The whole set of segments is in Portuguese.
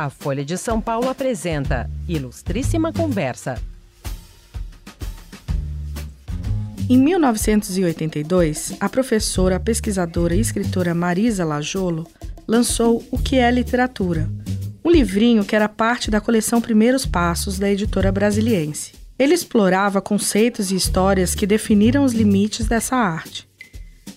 A Folha de São Paulo apresenta Ilustríssima Conversa. Em 1982, a professora, pesquisadora e escritora Marisa Lajolo lançou O que é Literatura, um livrinho que era parte da coleção Primeiros Passos da editora brasiliense. Ele explorava conceitos e histórias que definiram os limites dessa arte.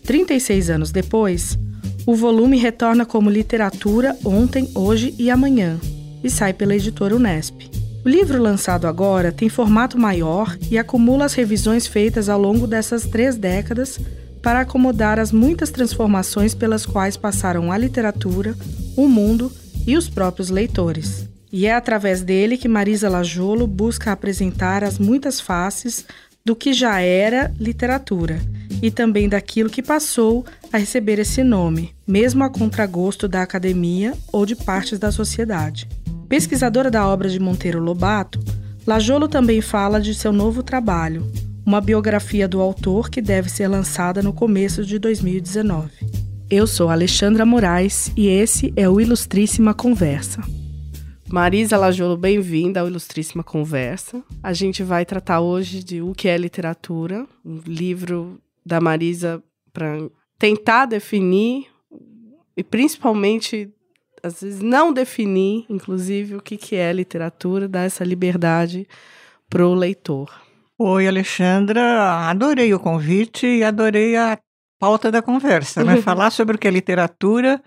36 anos depois, o volume retorna como Literatura Ontem, Hoje e Amanhã e sai pela editora Unesp. O livro lançado agora tem formato maior e acumula as revisões feitas ao longo dessas três décadas para acomodar as muitas transformações pelas quais passaram a literatura, o mundo e os próprios leitores. E é através dele que Marisa Lajolo busca apresentar as muitas faces do que já era literatura e também daquilo que passou a receber esse nome, mesmo a contragosto da academia ou de partes da sociedade. Pesquisadora da obra de Monteiro Lobato, Lajolo também fala de seu novo trabalho, uma biografia do autor que deve ser lançada no começo de 2019. Eu sou Alexandra Moraes e esse é o Ilustríssima Conversa. Marisa Lajolo, bem-vinda ao Ilustríssima Conversa. A gente vai tratar hoje de O que é literatura, um livro da Marisa para tentar definir e principalmente às vezes não definir, inclusive o que que é literatura, dar essa liberdade para o leitor. Oi, Alexandra, adorei o convite e adorei a pauta da conversa, né? Falar sobre o que é literatura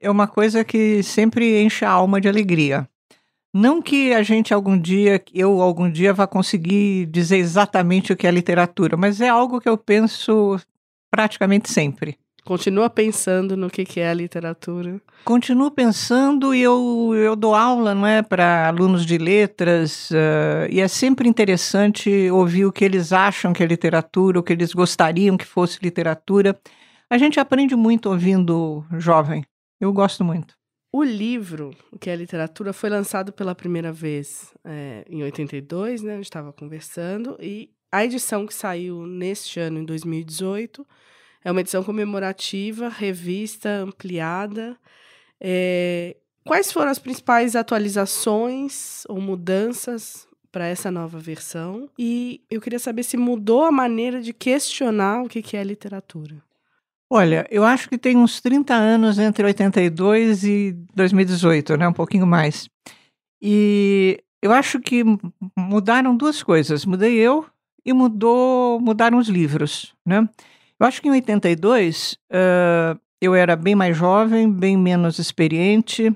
é uma coisa que sempre enche a alma de alegria. Não que a gente algum dia, eu algum dia vá conseguir dizer exatamente o que é literatura, mas é algo que eu penso praticamente sempre. Continua pensando no que, que é a literatura? Continuo pensando e eu, eu dou aula não é, para alunos de letras uh, e é sempre interessante ouvir o que eles acham que é literatura, o que eles gostariam que fosse literatura. A gente aprende muito ouvindo jovem. Eu gosto muito. O livro, que é literatura, foi lançado pela primeira vez é, em 82, né? A gente estava conversando, e a edição que saiu neste ano, em 2018, é uma edição comemorativa, revista, ampliada. É, quais foram as principais atualizações ou mudanças para essa nova versão? E eu queria saber se mudou a maneira de questionar o que é literatura. Olha, eu acho que tem uns 30 anos entre 82 e 2018, né? Um pouquinho mais. E eu acho que mudaram duas coisas. Mudei eu e mudou, mudaram os livros, né? Eu acho que em 82 uh, eu era bem mais jovem, bem menos experiente,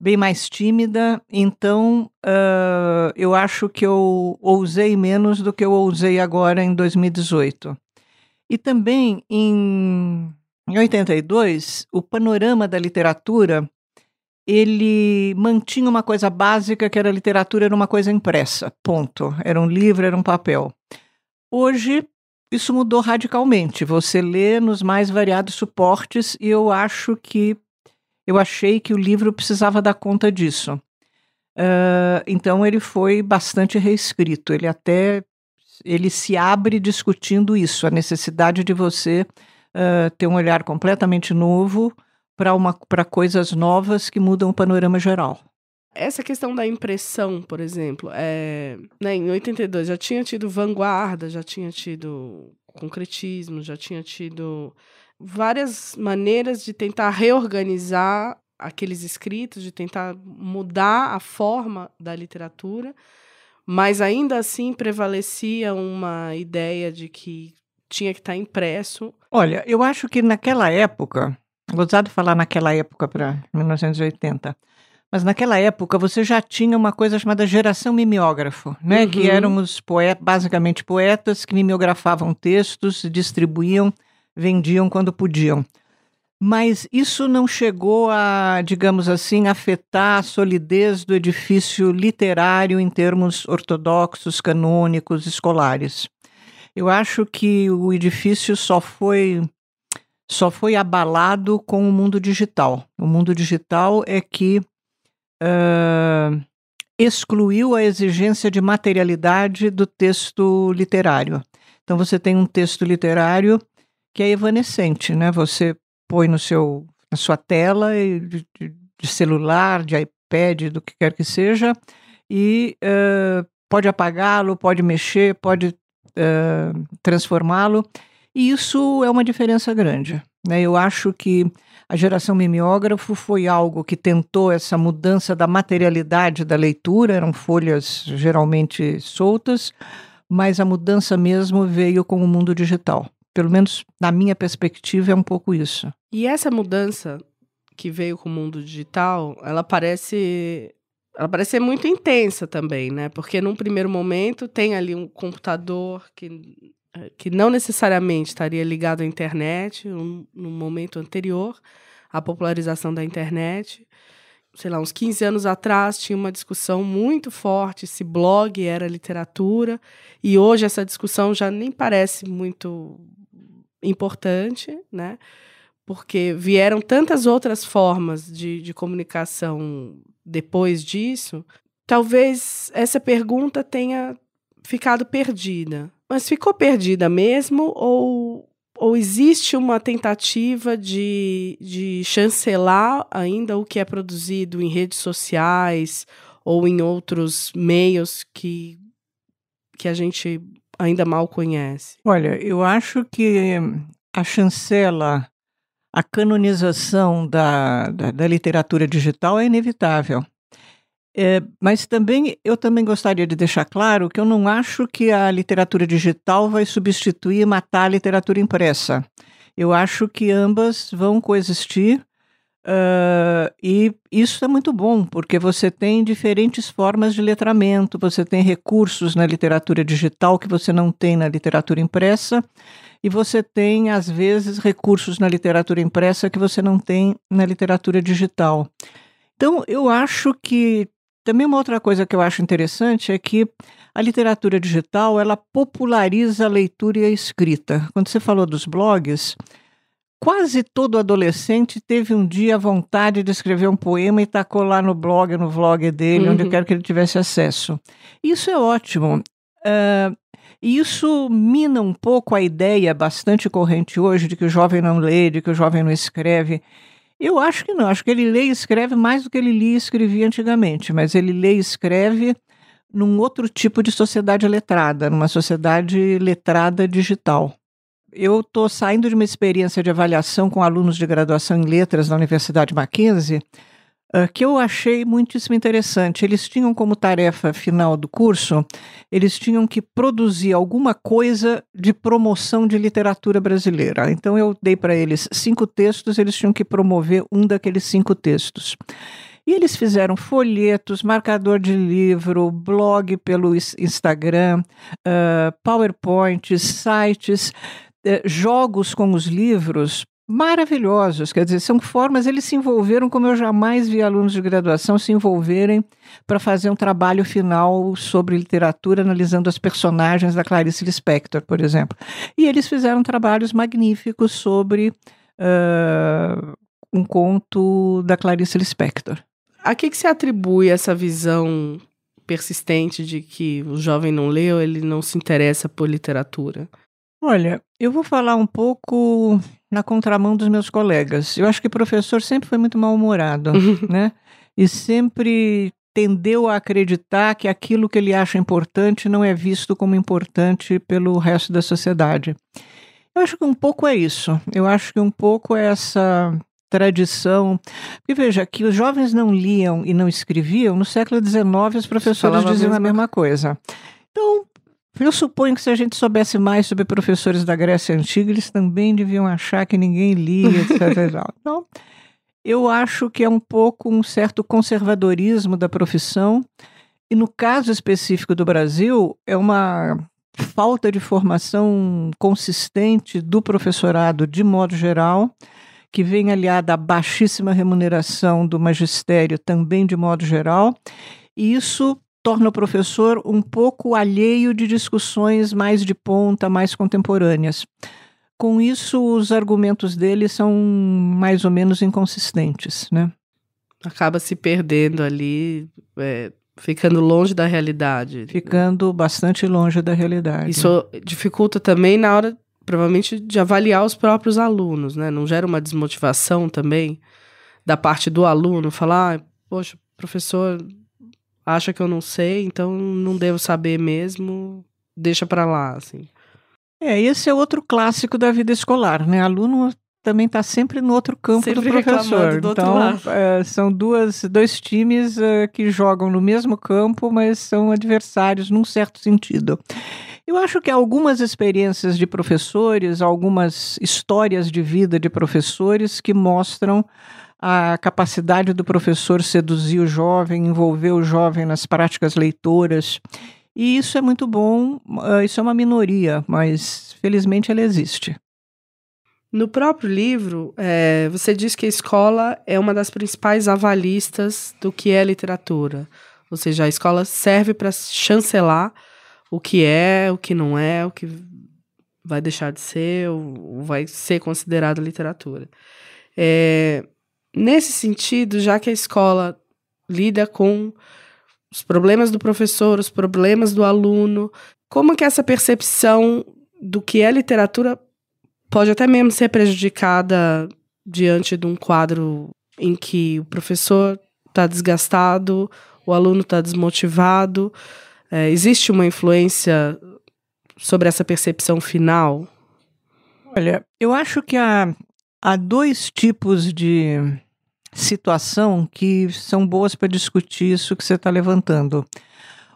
bem mais tímida, então uh, eu acho que eu ousei menos do que eu ousei agora em 2018. E também em, em 82, o panorama da literatura ele mantinha uma coisa básica que era a literatura era uma coisa impressa, ponto. Era um livro, era um papel. Hoje isso mudou radicalmente. Você lê nos mais variados suportes e eu acho que eu achei que o livro precisava dar conta disso. Uh, então ele foi bastante reescrito. Ele até ele se abre discutindo isso, a necessidade de você uh, ter um olhar completamente novo para coisas novas que mudam o panorama geral. Essa questão da impressão, por exemplo, é, né, em 82 já tinha tido vanguarda, já tinha tido concretismo, já tinha tido várias maneiras de tentar reorganizar aqueles escritos, de tentar mudar a forma da literatura mas ainda assim prevalecia uma ideia de que tinha que estar impresso. Olha, eu acho que naquela época, gozado falar naquela época para 1980, mas naquela época você já tinha uma coisa chamada geração mimeógrafo, né? Uhum. Que eram os poetas, basicamente poetas que mimeografavam textos, distribuíam, vendiam quando podiam mas isso não chegou a, digamos assim, afetar a solidez do edifício literário em termos ortodoxos, canônicos, escolares. Eu acho que o edifício só foi só foi abalado com o mundo digital. O mundo digital é que uh, excluiu a exigência de materialidade do texto literário. Então você tem um texto literário que é evanescente, né? Você põe no seu, na sua tela de, de celular, de, iPad, do que quer que seja, e uh, pode apagá-lo, pode mexer, pode uh, transformá-lo. E isso é uma diferença grande. Né? Eu acho que a geração mimeógrafo foi algo que tentou essa mudança da materialidade da leitura, eram folhas geralmente soltas, mas a mudança mesmo veio com o mundo digital. Pelo menos na minha perspectiva é um pouco isso. E essa mudança que veio com o mundo digital, ela parece ela parece ser muito intensa também, né? Porque num primeiro momento tem ali um computador que, que não necessariamente estaria ligado à internet, um, no momento anterior à popularização da internet. Sei lá, uns 15 anos atrás tinha uma discussão muito forte se blog era literatura, e hoje essa discussão já nem parece muito importante, né? Porque vieram tantas outras formas de, de comunicação depois disso, talvez essa pergunta tenha ficado perdida. Mas ficou perdida mesmo ou, ou existe uma tentativa de, de chancelar ainda o que é produzido em redes sociais ou em outros meios que, que a gente ainda mal conhece? Olha, eu acho que a chancela a canonização da, da, da literatura digital é inevitável. É, mas também eu também gostaria de deixar claro que eu não acho que a literatura digital vai substituir e matar a literatura impressa. Eu acho que ambas vão coexistir uh, e isso é muito bom, porque você tem diferentes formas de letramento, você tem recursos na literatura digital que você não tem na literatura impressa e você tem, às vezes, recursos na literatura impressa que você não tem na literatura digital. Então, eu acho que também uma outra coisa que eu acho interessante é que a literatura digital ela populariza a leitura e a escrita. Quando você falou dos blogs, quase todo adolescente teve um dia a vontade de escrever um poema e tacou lá no blog, no vlog dele, uhum. onde quer que ele tivesse acesso. Isso é ótimo. Uh, isso mina um pouco a ideia bastante corrente hoje de que o jovem não lê, de que o jovem não escreve. Eu acho que não, acho que ele lê e escreve mais do que ele lia e escrevia antigamente, mas ele lê e escreve num outro tipo de sociedade letrada, numa sociedade letrada digital. Eu estou saindo de uma experiência de avaliação com alunos de graduação em letras na Universidade Mackenzie, que eu achei muitíssimo interessante. Eles tinham como tarefa final do curso, eles tinham que produzir alguma coisa de promoção de literatura brasileira. Então eu dei para eles cinco textos, eles tinham que promover um daqueles cinco textos. E eles fizeram folhetos, marcador de livro, blog pelo Instagram, uh, PowerPoints, sites, uh, jogos com os livros maravilhosos, quer dizer, são formas, eles se envolveram como eu jamais vi alunos de graduação se envolverem para fazer um trabalho final sobre literatura, analisando as personagens da Clarice Lispector, por exemplo. E eles fizeram trabalhos magníficos sobre uh, um conto da Clarice Lispector. A que, que se atribui essa visão persistente de que o jovem não leu, ele não se interessa por literatura? Olha, eu vou falar um pouco na contramão dos meus colegas. Eu acho que o professor sempre foi muito mal-humorado, né? E sempre tendeu a acreditar que aquilo que ele acha importante não é visto como importante pelo resto da sociedade. Eu acho que um pouco é isso. Eu acho que um pouco é essa tradição. Porque veja, que os jovens não liam e não escreviam, no século XIX os professores diziam a mesma coisa. Então, eu suponho que se a gente soubesse mais sobre professores da Grécia Antiga, eles também deviam achar que ninguém lia, etc. então, eu acho que é um pouco um certo conservadorismo da profissão, e no caso específico do Brasil, é uma falta de formação consistente do professorado de modo geral, que vem aliada à baixíssima remuneração do magistério também de modo geral, e isso torna o professor um pouco alheio de discussões mais de ponta, mais contemporâneas. Com isso, os argumentos dele são mais ou menos inconsistentes, né? Acaba se perdendo ali, é, ficando longe da realidade. Ficando bastante longe da realidade. Isso dificulta também na hora, provavelmente, de avaliar os próprios alunos, né? Não gera uma desmotivação também da parte do aluno, falar, ah, poxa, professor acha que eu não sei, então não devo saber mesmo, deixa para lá, assim. É, esse é outro clássico da vida escolar, né? Aluno também está sempre no outro campo sempre do professor. Do então, é, são duas, dois times é, que jogam no mesmo campo, mas são adversários num certo sentido. Eu acho que algumas experiências de professores, algumas histórias de vida de professores que mostram a capacidade do professor seduzir o jovem, envolver o jovem nas práticas leitoras. E isso é muito bom, uh, isso é uma minoria, mas felizmente ela existe. No próprio livro, é, você diz que a escola é uma das principais avalistas do que é literatura. Ou seja, a escola serve para chancelar o que é, o que não é, o que vai deixar de ser, ou vai ser considerado literatura. É, Nesse sentido, já que a escola lida com os problemas do professor, os problemas do aluno, como que essa percepção do que é literatura pode até mesmo ser prejudicada diante de um quadro em que o professor está desgastado, o aluno está desmotivado? É, existe uma influência sobre essa percepção final? Olha, eu acho que há, há dois tipos de situação que são boas para discutir isso que você está levantando.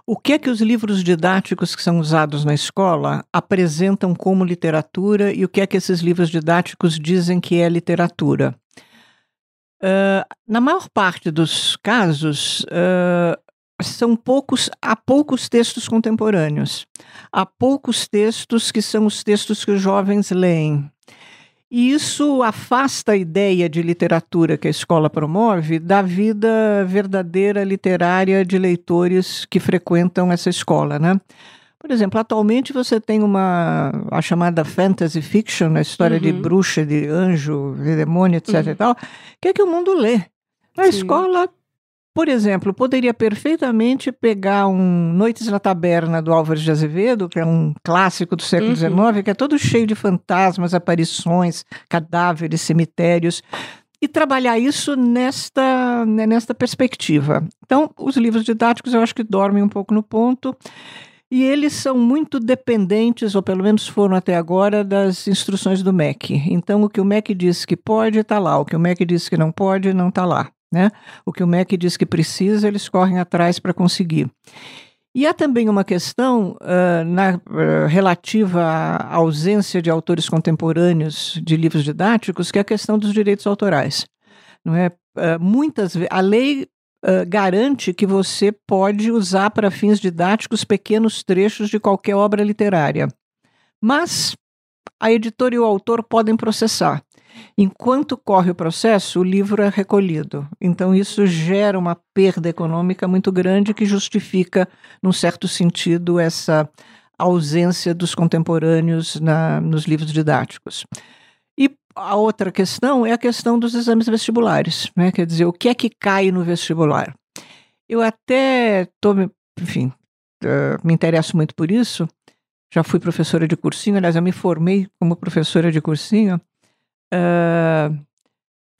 O que é que os livros didáticos que são usados na escola apresentam como literatura e o que é que esses livros didáticos dizem que é literatura? Uh, na maior parte dos casos, uh, são poucos, há poucos textos contemporâneos. Há poucos textos que são os textos que os jovens leem. E isso afasta a ideia de literatura que a escola promove da vida verdadeira literária de leitores que frequentam essa escola, né? Por exemplo, atualmente você tem uma a chamada fantasy fiction, a história uhum. de bruxa, de anjo, de demônio, etc uhum. e tal, que é que o mundo lê. A Sim. escola por exemplo, poderia perfeitamente pegar um Noites na Taberna do Álvares de Azevedo, que é um clássico do século XIX, uhum. que é todo cheio de fantasmas, aparições, cadáveres, cemitérios, e trabalhar isso nesta, né, nesta perspectiva. Então, os livros didáticos eu acho que dormem um pouco no ponto. E eles são muito dependentes, ou pelo menos foram até agora, das instruções do MEC. Então, o que o MEC diz que pode, está lá. O que o MEC diz que não pode, não está lá. Né? O que o MEC diz que precisa, eles correm atrás para conseguir. E há também uma questão uh, na, uh, relativa à ausência de autores contemporâneos de livros didáticos, que é a questão dos direitos autorais. Não é? Uh, muitas a lei garante que você pode usar para fins didáticos pequenos trechos de qualquer obra literária. Mas a editora e o autor podem processar. Enquanto corre o processo, o livro é recolhido. Então, isso gera uma perda econômica muito grande que justifica, num certo sentido, essa ausência dos contemporâneos na, nos livros didáticos. E a outra questão é a questão dos exames vestibulares. Né? Quer dizer, o que é que cai no vestibular? Eu até tô, enfim, uh, me interesso muito por isso. Já fui professora de cursinho, aliás, eu me formei como professora de cursinho. Uh,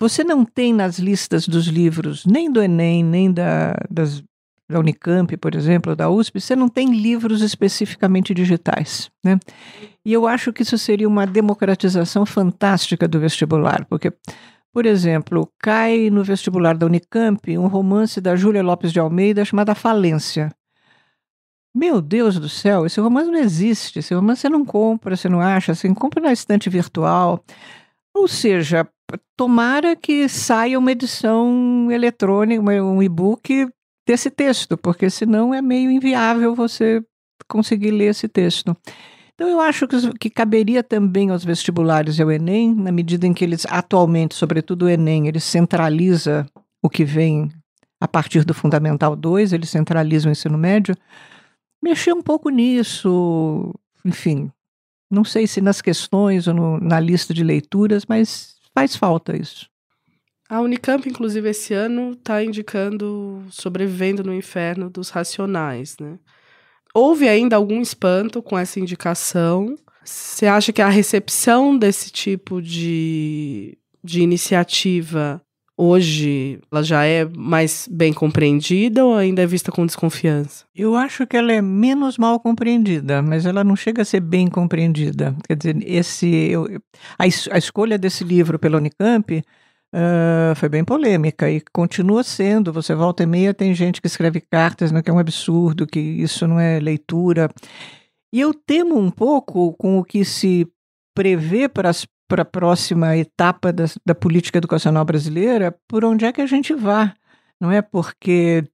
você não tem nas listas dos livros, nem do Enem, nem da, das, da Unicamp, por exemplo, da USP, você não tem livros especificamente digitais. Né? E eu acho que isso seria uma democratização fantástica do vestibular, porque, por exemplo, cai no vestibular da Unicamp um romance da Júlia Lopes de Almeida chamado Falência. Meu Deus do céu, esse romance não existe, esse romance você não compra, você não acha, você compra na estante virtual. Ou seja, tomara que saia uma edição eletrônica, um e-book desse texto, porque senão é meio inviável você conseguir ler esse texto. Então, eu acho que, que caberia também aos vestibulares e ao Enem, na medida em que eles, atualmente, sobretudo o Enem, ele centraliza o que vem a partir do Fundamental 2, ele centraliza o ensino médio, mexer um pouco nisso, enfim, não sei se nas questões ou no, na lista de leituras, mas faz falta isso. A Unicamp, inclusive, esse ano está indicando Sobrevivendo no Inferno dos Racionais, né? Houve ainda algum espanto com essa indicação? Você acha que a recepção desse tipo de, de iniciativa hoje ela já é mais bem compreendida ou ainda é vista com desconfiança? Eu acho que ela é menos mal compreendida, mas ela não chega a ser bem compreendida. Quer dizer, esse, eu, a, a escolha desse livro pela Unicamp Uh, foi bem polêmica e continua sendo. Você volta e meia, tem gente que escreve cartas, né, que é um absurdo, que isso não é leitura. E eu temo um pouco com o que se prevê para a próxima etapa da, da política educacional brasileira, por onde é que a gente vá. Não é porque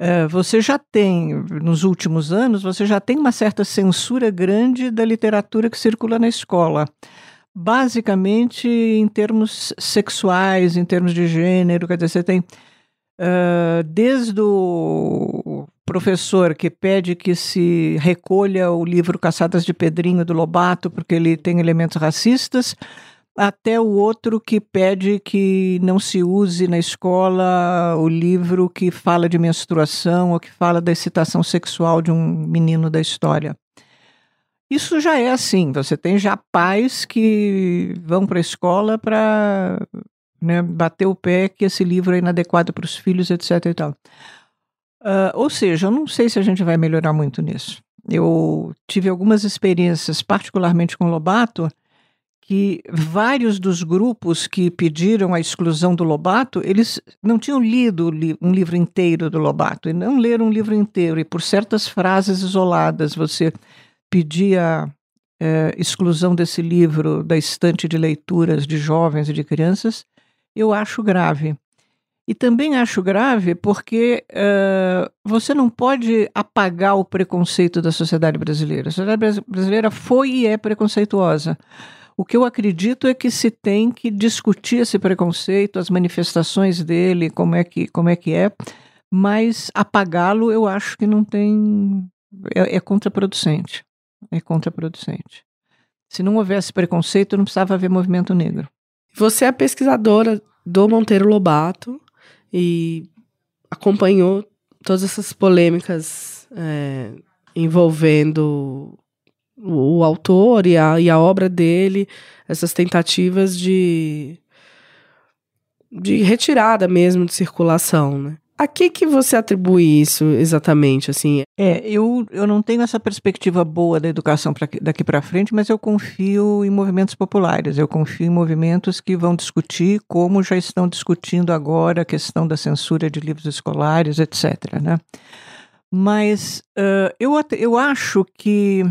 uh, você já tem, nos últimos anos, você já tem uma certa censura grande da literatura que circula na escola basicamente em termos sexuais, em termos de gênero, quer dizer, você tem uh, desde o professor que pede que se recolha o livro Caçadas de Pedrinho do Lobato porque ele tem elementos racistas, até o outro que pede que não se use na escola o livro que fala de menstruação ou que fala da excitação sexual de um menino da história. Isso já é assim. Você tem já pais que vão para a escola para né, bater o pé que esse livro é inadequado para os filhos, etc. E tal. Uh, ou seja, eu não sei se a gente vai melhorar muito nisso. Eu tive algumas experiências, particularmente com Lobato, que vários dos grupos que pediram a exclusão do Lobato, eles não tinham lido um livro inteiro do Lobato, e não leram um livro inteiro, e por certas frases isoladas você pedir a é, exclusão desse livro da estante de leituras de jovens e de crianças, eu acho grave. E também acho grave porque uh, você não pode apagar o preconceito da sociedade brasileira. A sociedade brasileira foi e é preconceituosa. O que eu acredito é que se tem que discutir esse preconceito, as manifestações dele, como é que, como é, que é, mas apagá-lo eu acho que não tem. é, é contraproducente é contraproducente. Se não houvesse preconceito, não precisava haver movimento negro. Você é pesquisadora do Monteiro Lobato e acompanhou todas essas polêmicas é, envolvendo o, o autor e a, e a obra dele, essas tentativas de, de retirada mesmo de circulação, né? A que que você atribui isso exatamente, assim? É, eu, eu não tenho essa perspectiva boa da educação pra, daqui para frente, mas eu confio em movimentos populares, eu confio em movimentos que vão discutir como já estão discutindo agora a questão da censura de livros escolares, etc, né? Mas uh, eu, eu acho que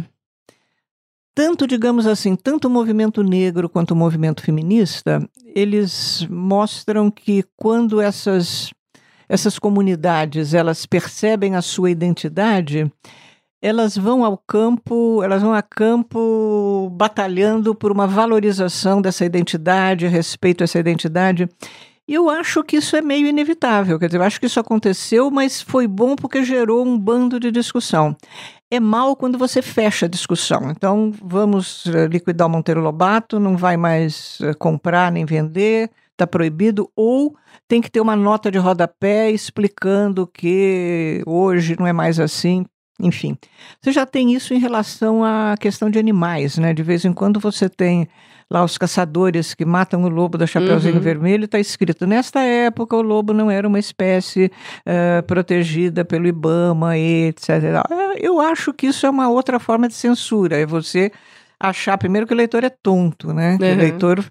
tanto, digamos assim, tanto o movimento negro quanto o movimento feminista, eles mostram que quando essas essas comunidades elas percebem a sua identidade, elas vão ao campo, elas vão a campo batalhando por uma valorização dessa identidade, respeito a essa identidade. E eu acho que isso é meio inevitável. Quer dizer, eu acho que isso aconteceu, mas foi bom porque gerou um bando de discussão. É mal quando você fecha a discussão. Então, vamos eh, liquidar o Monteiro Lobato, não vai mais eh, comprar nem vender está proibido, ou tem que ter uma nota de rodapé explicando que hoje não é mais assim. Enfim, você já tem isso em relação à questão de animais, né? De vez em quando você tem lá os caçadores que matam o lobo da Chapeuzinho uhum. Vermelho, está escrito: nesta época o lobo não era uma espécie uh, protegida pelo IBAMA, etc. Eu acho que isso é uma outra forma de censura, é você achar primeiro que o leitor é tonto, né? Uhum. O leitor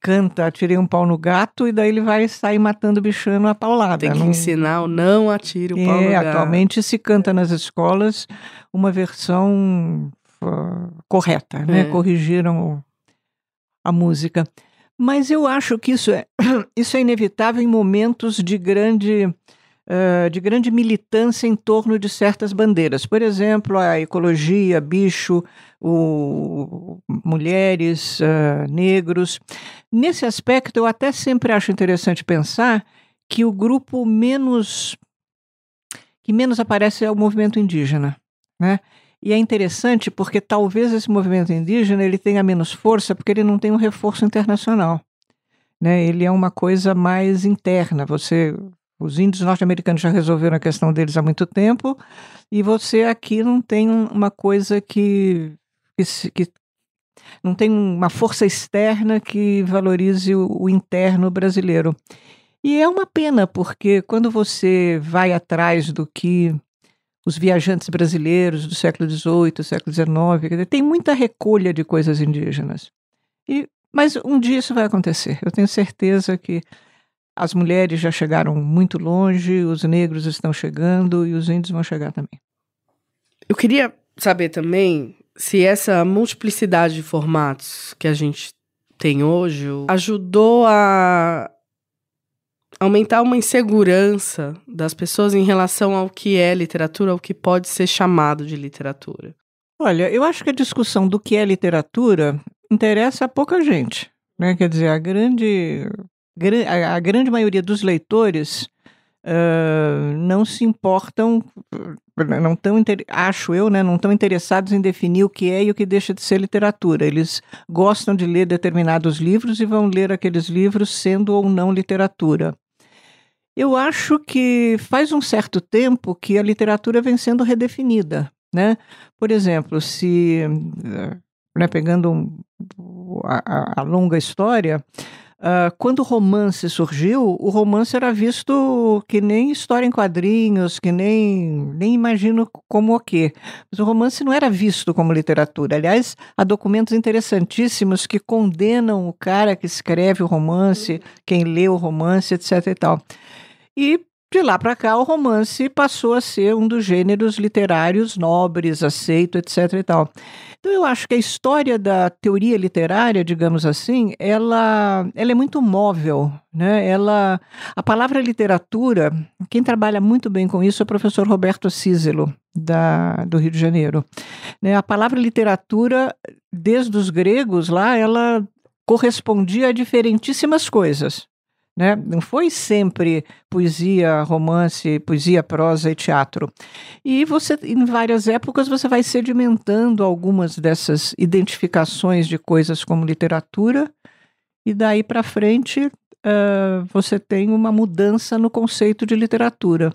canta Atirei um pau no gato e daí ele vai sair matando o bichano a paulada. Tem que não... ensinar o não atire o é, pau no gato. Atualmente se canta nas escolas uma versão uh, correta, né? É. Corrigiram a música. Mas eu acho que isso é, isso é inevitável em momentos de grande uh, de grande militância em torno de certas bandeiras. Por exemplo, a ecologia, bicho, o, mulheres, uh, negros. Nesse aspecto, eu até sempre acho interessante pensar que o grupo menos que menos aparece é o movimento indígena, né? E é interessante porque talvez esse movimento indígena ele tenha menos força porque ele não tem um reforço internacional. Né? Ele é uma coisa mais interna. Você os índios norte-americanos já resolveram a questão deles há muito tempo, e você aqui não tem uma coisa que, que, que não tem uma força externa que valorize o, o interno brasileiro. E é uma pena, porque quando você vai atrás do que os viajantes brasileiros do século XVIII, século XIX, tem muita recolha de coisas indígenas. E, mas um dia isso vai acontecer. Eu tenho certeza que as mulheres já chegaram muito longe, os negros estão chegando e os índios vão chegar também. Eu queria saber também se essa multiplicidade de formatos que a gente tem hoje ajudou a aumentar uma insegurança das pessoas em relação ao que é literatura, ao que pode ser chamado de literatura. Olha, eu acho que a discussão do que é literatura interessa a pouca gente. Né? Quer dizer, a grande, a grande maioria dos leitores uh, não se importam, não tão, acho eu, né, não estão interessados em definir o que é e o que deixa de ser literatura. Eles gostam de ler determinados livros e vão ler aqueles livros sendo ou não literatura. Eu acho que faz um certo tempo que a literatura vem sendo redefinida. Né? Por exemplo, se né, pegando um, a, a longa história, Uh, quando o romance surgiu, o romance era visto que nem história em quadrinhos, que nem, nem imagino como o quê. Mas o romance não era visto como literatura. Aliás, há documentos interessantíssimos que condenam o cara que escreve o romance, quem lê o romance, etc. e tal. E de lá para cá, o romance passou a ser um dos gêneros literários nobres, aceito, etc. e tal. Então, eu acho que a história da teoria literária, digamos assim, ela, ela é muito móvel. Né? Ela, a palavra literatura, quem trabalha muito bem com isso é o professor Roberto Císelo, da, do Rio de Janeiro. Né? A palavra literatura, desde os gregos lá, ela correspondia a diferentíssimas coisas. Né? Não foi sempre poesia, romance, poesia, prosa e teatro. E você, em várias épocas, você vai sedimentando algumas dessas identificações de coisas como literatura, e daí para frente uh, você tem uma mudança no conceito de literatura.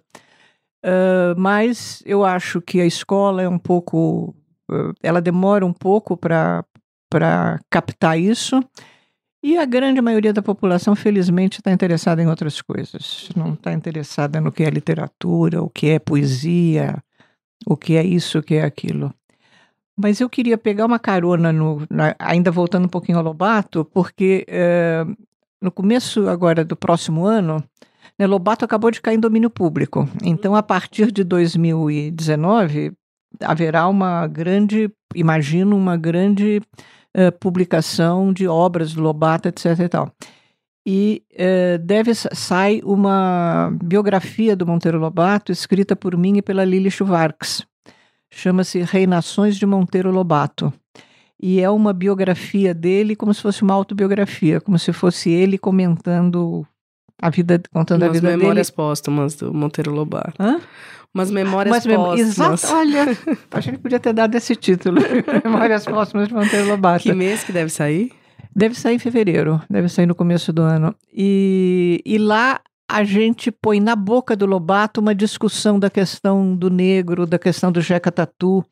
Uh, mas eu acho que a escola é um pouco. Uh, ela demora um pouco para captar isso. E a grande maioria da população, felizmente, está interessada em outras coisas. Não está interessada no que é literatura, o que é poesia, o que é isso, o que é aquilo. Mas eu queria pegar uma carona, no, na, ainda voltando um pouquinho ao Lobato, porque é, no começo agora do próximo ano, né, Lobato acabou de cair em domínio público. Então, a partir de 2019, haverá uma grande, imagino, uma grande uh, publicação de obras do Lobato, etc. E, tal. e uh, deve sai uma biografia do Monteiro Lobato escrita por mim e pela Lili Schwartz. Chama-se Reinações de Monteiro Lobato. E é uma biografia dele como se fosse uma autobiografia, como se fosse ele comentando a vida, contando Umas a vida dele. memórias dele. póstumas do Monteiro Lobato. Hã? Umas memórias póstumas. Exato, olha, a gente podia ter dado esse título. memórias póstumas de Monteiro Lobato. Que mês que deve sair? Deve sair em fevereiro, deve sair no começo do ano. E, e lá a gente põe na boca do Lobato uma discussão da questão do negro, da questão do Jeca Tatu.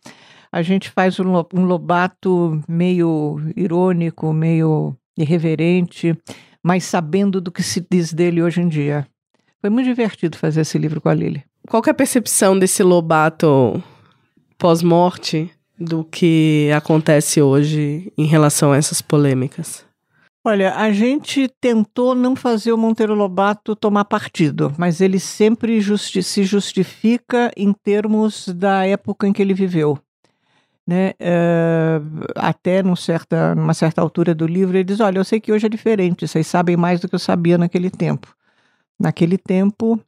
A gente faz um, um Lobato meio irônico, meio irreverente, mas sabendo do que se diz dele hoje em dia. Foi muito divertido fazer esse livro com a Lili. Qual que é a percepção desse Lobato pós-morte do que acontece hoje em relação a essas polêmicas? Olha, a gente tentou não fazer o Monteiro Lobato tomar partido, mas ele sempre justi se justifica em termos da época em que ele viveu. Né? Uh, até num certa, numa certa altura do livro, ele diz: Olha, eu sei que hoje é diferente, vocês sabem mais do que eu sabia naquele tempo. Naquele tempo,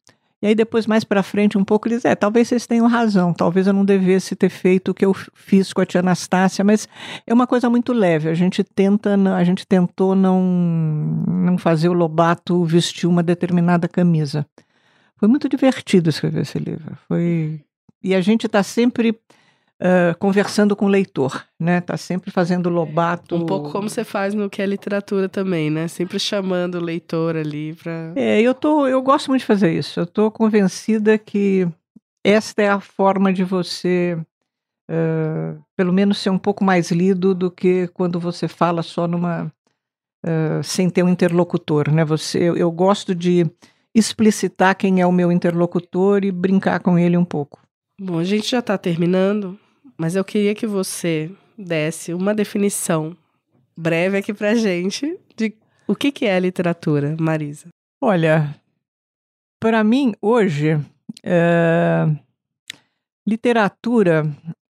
e aí depois mais para frente um pouco eles, é, talvez vocês tenham razão, talvez eu não devesse ter feito o que eu fiz com a tia Anastácia, mas é uma coisa muito leve, a gente tenta, a gente tentou não não fazer o Lobato vestir uma determinada camisa. Foi muito divertido escrever esse livro. Foi e a gente está sempre Uh, conversando com o leitor, né? Tá sempre fazendo Lobato. Um pouco como você faz no que é literatura também, né? Sempre chamando o leitor ali para. É, eu tô, eu gosto muito de fazer isso. Eu tô convencida que esta é a forma de você, uh, pelo menos, ser um pouco mais lido do que quando você fala só numa uh, sem ter um interlocutor, né? Você, eu, eu gosto de explicitar quem é o meu interlocutor e brincar com ele um pouco. Bom, a gente já está terminando, mas eu queria que você desse uma definição breve aqui pra gente de o que, que é literatura, Marisa. Olha, para mim, hoje, é... literatura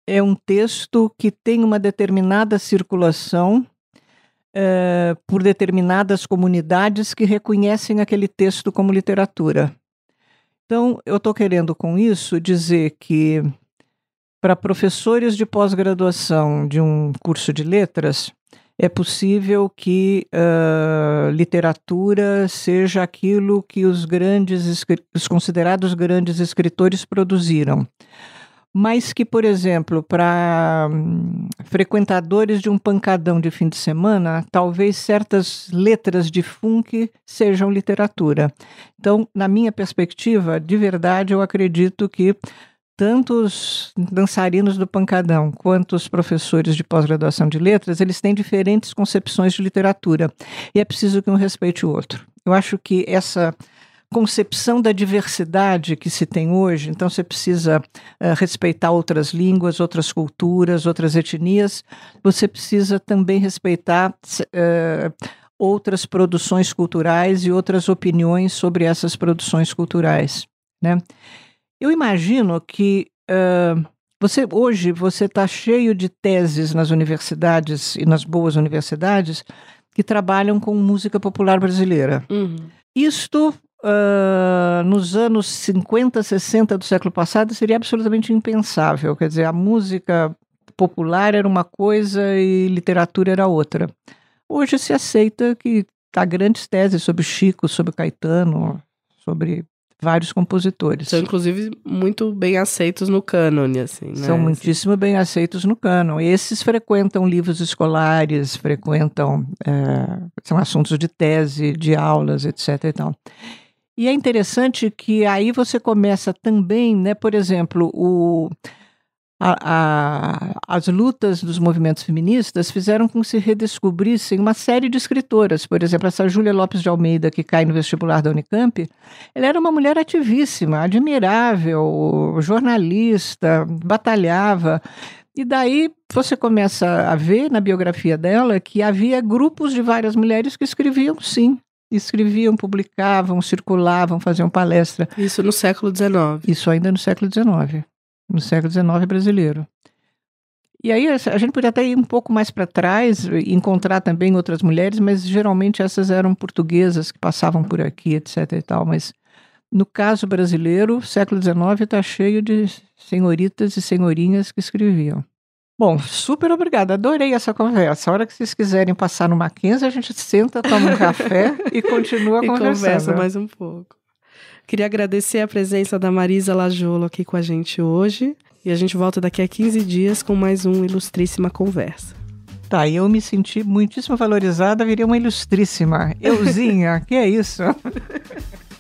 é um texto que tem uma determinada circulação é, por determinadas comunidades que reconhecem aquele texto como literatura. Então, eu estou querendo com isso dizer que para professores de pós-graduação de um curso de letras, é possível que uh, literatura seja aquilo que os grandes, os considerados grandes escritores produziram mas que, por exemplo, para hum, frequentadores de um pancadão de fim de semana, talvez certas letras de funk sejam literatura. Então, na minha perspectiva, de verdade, eu acredito que tanto os dançarinos do pancadão quanto os professores de pós-graduação de letras, eles têm diferentes concepções de literatura. E é preciso que um respeite o outro. Eu acho que essa concepção da diversidade que se tem hoje, então você precisa uh, respeitar outras línguas, outras culturas, outras etnias, você precisa também respeitar uh, outras produções culturais e outras opiniões sobre essas produções culturais. Né? Eu imagino que uh, você hoje você está cheio de teses nas universidades e nas boas universidades que trabalham com música popular brasileira. Uhum. Isto Uh, nos anos 50, 60 do século passado seria absolutamente impensável. Quer dizer, a música popular era uma coisa e literatura era outra. Hoje se aceita que há grandes teses sobre Chico, sobre Caetano, sobre vários compositores. São, inclusive, muito bem aceitos no cânone, assim, né? São muitíssimo bem aceitos no cânone. Esses frequentam livros escolares, frequentam... É, são assuntos de tese, de aulas, etc e tal. E é interessante que aí você começa também, né, por exemplo, o, a, a, as lutas dos movimentos feministas fizeram com que se redescobrissem uma série de escritoras. Por exemplo, essa Júlia Lopes de Almeida, que cai no vestibular da Unicamp, ela era uma mulher ativíssima, admirável, jornalista, batalhava. E daí você começa a ver na biografia dela que havia grupos de várias mulheres que escreviam sim escreviam, publicavam, circulavam, faziam palestra. Isso no século XIX. Isso ainda no século XIX, no século XIX brasileiro. E aí a gente podia até ir um pouco mais para trás, encontrar também outras mulheres, mas geralmente essas eram portuguesas que passavam por aqui, etc. e tal. Mas no caso brasileiro, século XIX está cheio de senhoritas e senhorinhas que escreviam. Bom, super obrigada. Adorei essa conversa. A hora que vocês quiserem passar no Mackenzie, a gente senta, toma um café e continua e conversando. conversa mais um pouco. Queria agradecer a presença da Marisa Lajolo aqui com a gente hoje. E a gente volta daqui a 15 dias com mais um Ilustríssima Conversa. Tá, e eu me senti muitíssimo valorizada, viria uma ilustríssima. Euzinha, que é isso?